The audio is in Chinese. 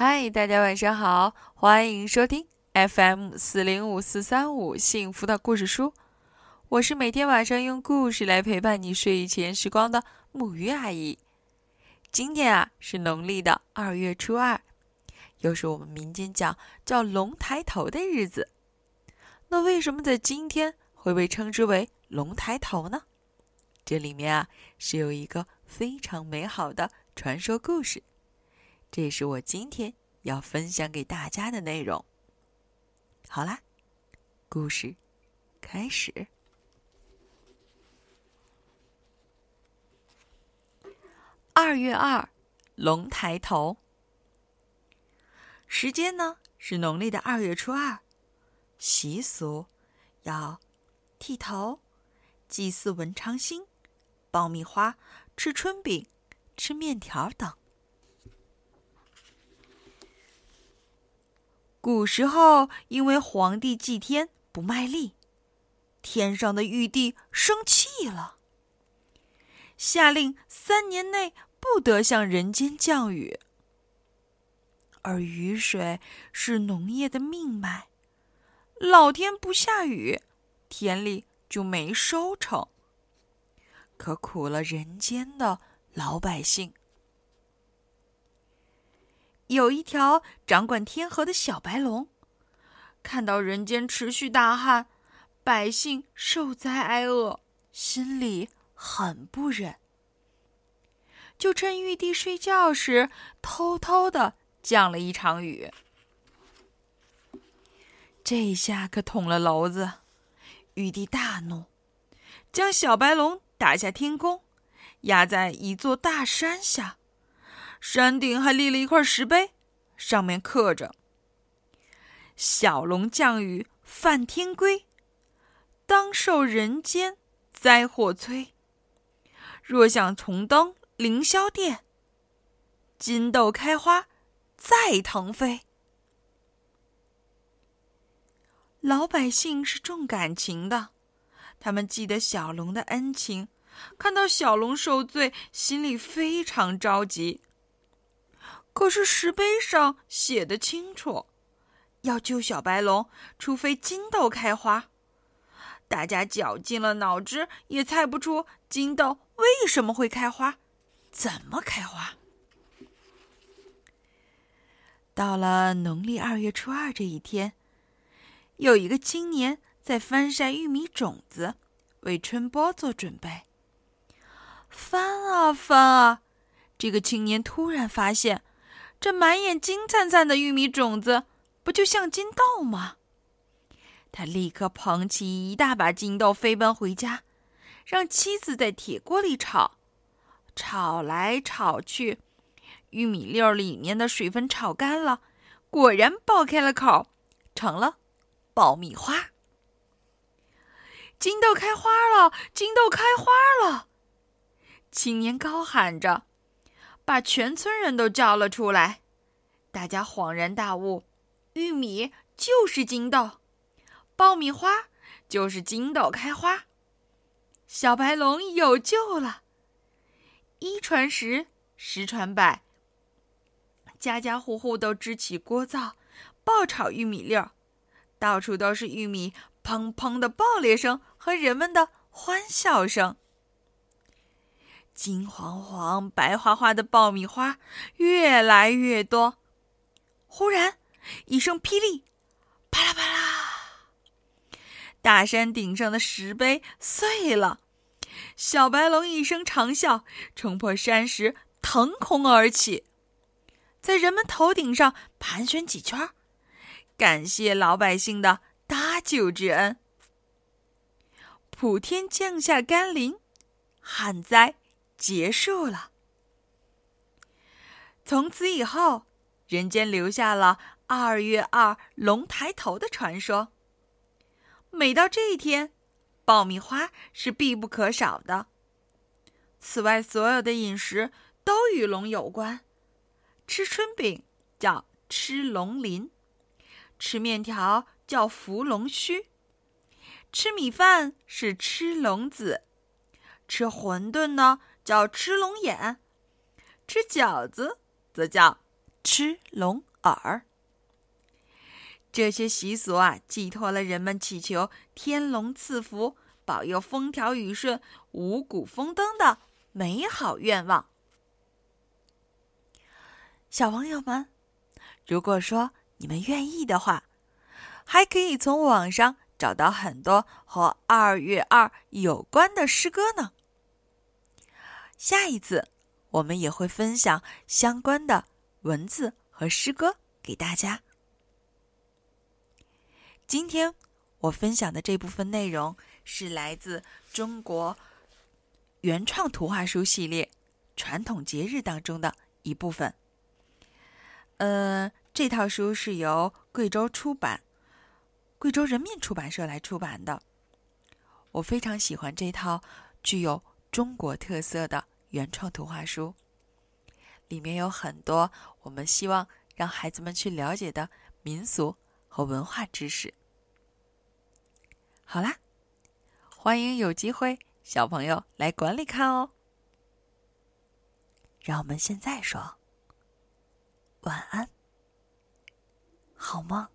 嗨，大家晚上好，欢迎收听 FM 四零五四三五幸福的故事书。我是每天晚上用故事来陪伴你睡前时光的木鱼阿姨。今天啊是农历的二月初二，又是我们民间讲叫龙抬头的日子。那为什么在今天会被称之为龙抬头呢？这里面啊是有一个非常美好的传说故事。这也是我今天要分享给大家的内容。好啦，故事开始。二月二，龙抬头。时间呢是农历的二月初二，习俗要剃头、祭祀文昌星、爆米花、吃春饼、吃面条等。古时候，因为皇帝祭天不卖力，天上的玉帝生气了，下令三年内不得向人间降雨。而雨水是农业的命脉，老天不下雨，田里就没收成，可苦了人间的老百姓。有一条掌管天河的小白龙，看到人间持续大旱，百姓受灾挨饿，心里很不忍，就趁玉帝睡觉时，偷偷的降了一场雨。这下可捅了娄子，玉帝大怒，将小白龙打下天宫，压在一座大山下。山顶还立了一块石碑，上面刻着：“小龙降雨犯天规，当受人间灾祸摧。若想重登凌霄殿，金豆开花再腾飞。”老百姓是重感情的，他们记得小龙的恩情，看到小龙受罪，心里非常着急。可是石碑上写的清楚，要救小白龙，除非金豆开花。大家绞尽了脑汁，也猜不出金豆为什么会开花，怎么开花。到了农历二月初二这一天，有一个青年在翻晒玉米种子，为春播做准备。翻啊翻啊，这个青年突然发现。这满眼金灿灿的玉米种子，不就像金豆吗？他立刻捧起一大把金豆，飞奔回家，让妻子在铁锅里炒。炒来炒去，玉米粒儿里面的水分炒干了，果然爆开了口，成了爆米花。金豆开花了！金豆开花了！青年高喊着。把全村人都叫了出来，大家恍然大悟：玉米就是金豆，爆米花就是金豆开花，小白龙有救了。一传十，十传百，家家户户都支起锅灶，爆炒玉米粒儿，到处都是玉米砰砰的爆裂声和人们的欢笑声。金黄黄、白花花的爆米花越来越多。忽然，一声霹雳，啪啦啪啦，大山顶上的石碑碎了。小白龙一声长啸，冲破山石，腾空而起，在人们头顶上盘旋几圈，感谢老百姓的搭救之恩。普天降下甘霖，旱灾。结束了。从此以后，人间留下了二月二龙抬头的传说。每到这一天，爆米花是必不可少的。此外，所有的饮食都与龙有关。吃春饼叫吃龙鳞，吃面条叫伏龙须，吃米饭是吃龙子，吃馄饨呢。叫吃龙眼，吃饺子则叫吃龙耳。这些习俗啊，寄托了人们祈求天龙赐福、保佑风调雨顺、五谷丰登的美好愿望。小朋友们，如果说你们愿意的话，还可以从网上找到很多和二月二有关的诗歌呢。下一次，我们也会分享相关的文字和诗歌给大家。今天我分享的这部分内容是来自中国原创图画书系列《传统节日》当中的一部分。呃，这套书是由贵州出版、贵州人民出版社来出版的。我非常喜欢这套具有中国特色的原创图画书，里面有很多我们希望让孩子们去了解的民俗和文化知识。好啦，欢迎有机会小朋友来馆里看哦。让我们现在说晚安，好梦。